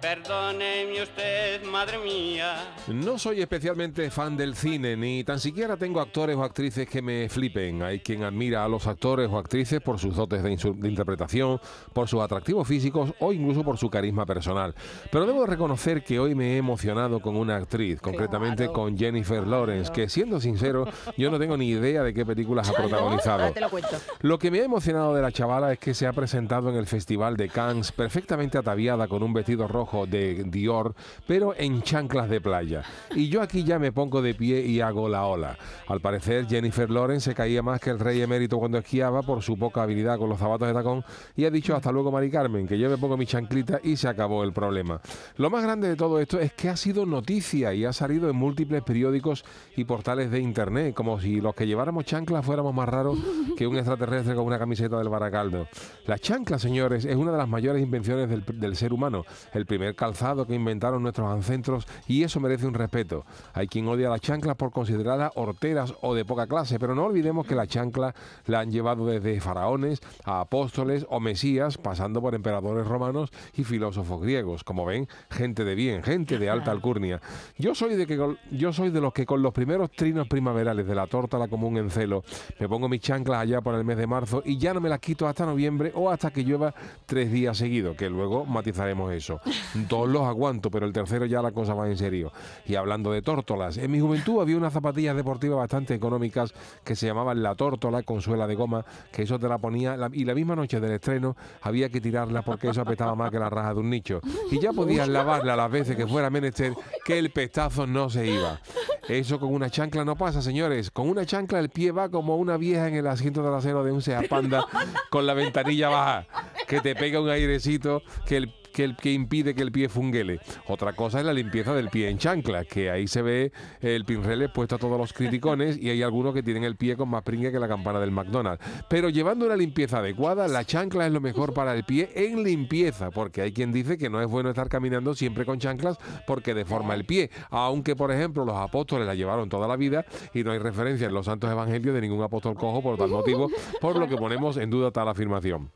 Perdóneme usted, madre mía. No soy especialmente fan del cine, ni tan siquiera tengo actores o actrices que me flipen. Hay quien admira a los actores o actrices por sus dotes de, de interpretación, por sus atractivos físicos o incluso por su carisma personal. Pero debo reconocer que hoy me he emocionado con una actriz, concretamente con Jennifer Lawrence, que siendo sincero, yo no tengo ni idea de qué películas ha protagonizado. Ahora te lo cuento. Lo que me ha emocionado de la chavala es que se ha presentado en el Festival de Cannes perfectamente ataviada con un vestido rojo de Dior, pero en chanclas de playa. Y yo aquí ya me pongo de pie y hago la ola. Al parecer, Jennifer Lawrence se caía más que el rey emérito cuando esquiaba por su poca habilidad con los zapatos de tacón y ha dicho hasta luego Mari Carmen, que yo me pongo mi chanclita y se acabó el problema. Lo más grande de todo esto es que ha sido noticia y ha salido en múltiples periódicos y portales de internet, como si los que lleváramos chanclas fuéramos más raros que un extraterrestre con una camiseta del Baracaldo. La chancla, señores, es una de las mayores invenciones del, del ser humano, el primer calzado que inventaron nuestros ancestros y eso merece un respeto. Hay quien odia las chanclas por considerarlas horteras o de poca clase, pero no olvidemos que la chancla la han llevado desde faraones a apóstoles o mesías, pasando por emperadores romanos y filósofos griegos. Como ven, gente de bien, gente de alta alcurnia. Yo soy de que yo soy de los que con los primeros trinos primaverales de la tórtola común en celo, me pongo mis chanclas allá por el mes de marzo y ya no me las quito hasta noviembre o hasta que llueva tres días seguidos, que luego matizaremos eso. Dos los aguanto, pero el tercero ya la cosa va en serio. Y hablando de tórtolas, en mi juventud había unas zapatillas deportivas bastante económicas que se llamaban la tórtola con suela de goma, que eso te la ponía y la misma noche del estreno había que tirarla porque eso apestaba más que la raja de un nicho. Y ya podías lavarla las veces que fuera menester que el pestazo no se iba. Eso con una chancla no pasa, señores. Con una chancla el pie va como una vieja en el asiento trasero de un Seat Panda con la ventanilla baja, que te pega un airecito que el que, el, impide que el pie funguele. Otra cosa es la limpieza del pie en chancla, que ahí se ve el pinrele puesto a todos los criticones y hay algunos que tienen el pie con más pringue que la campana del McDonald's. Pero llevando una limpieza adecuada, la chancla es lo mejor para el pie en limpieza, porque hay quien dice que no es bueno estar caminando siempre con chanclas porque deforma el pie, aunque por ejemplo los apóstoles la llevaron toda la vida y no hay referencia en los santos evangelios de ningún apóstol cojo por tal motivo, por lo que ponemos en duda tal afirmación.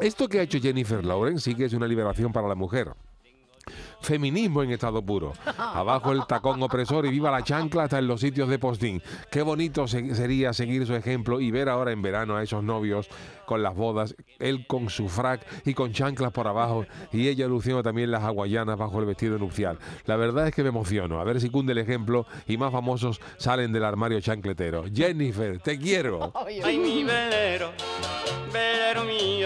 Esto que ha hecho Jennifer Lawrence sí que es una liberación para la mujer. Feminismo en estado puro. Abajo el tacón opresor y viva la chancla hasta en los sitios de postín. Qué bonito se- sería seguir su ejemplo y ver ahora en verano a esos novios con las bodas, él con su frac y con chanclas por abajo y ella luciendo también las hawaianas bajo el vestido nupcial. La verdad es que me emociono. A ver si cunde el ejemplo y más famosos salen del armario chancletero. Jennifer, te quiero. Ay, mi velero.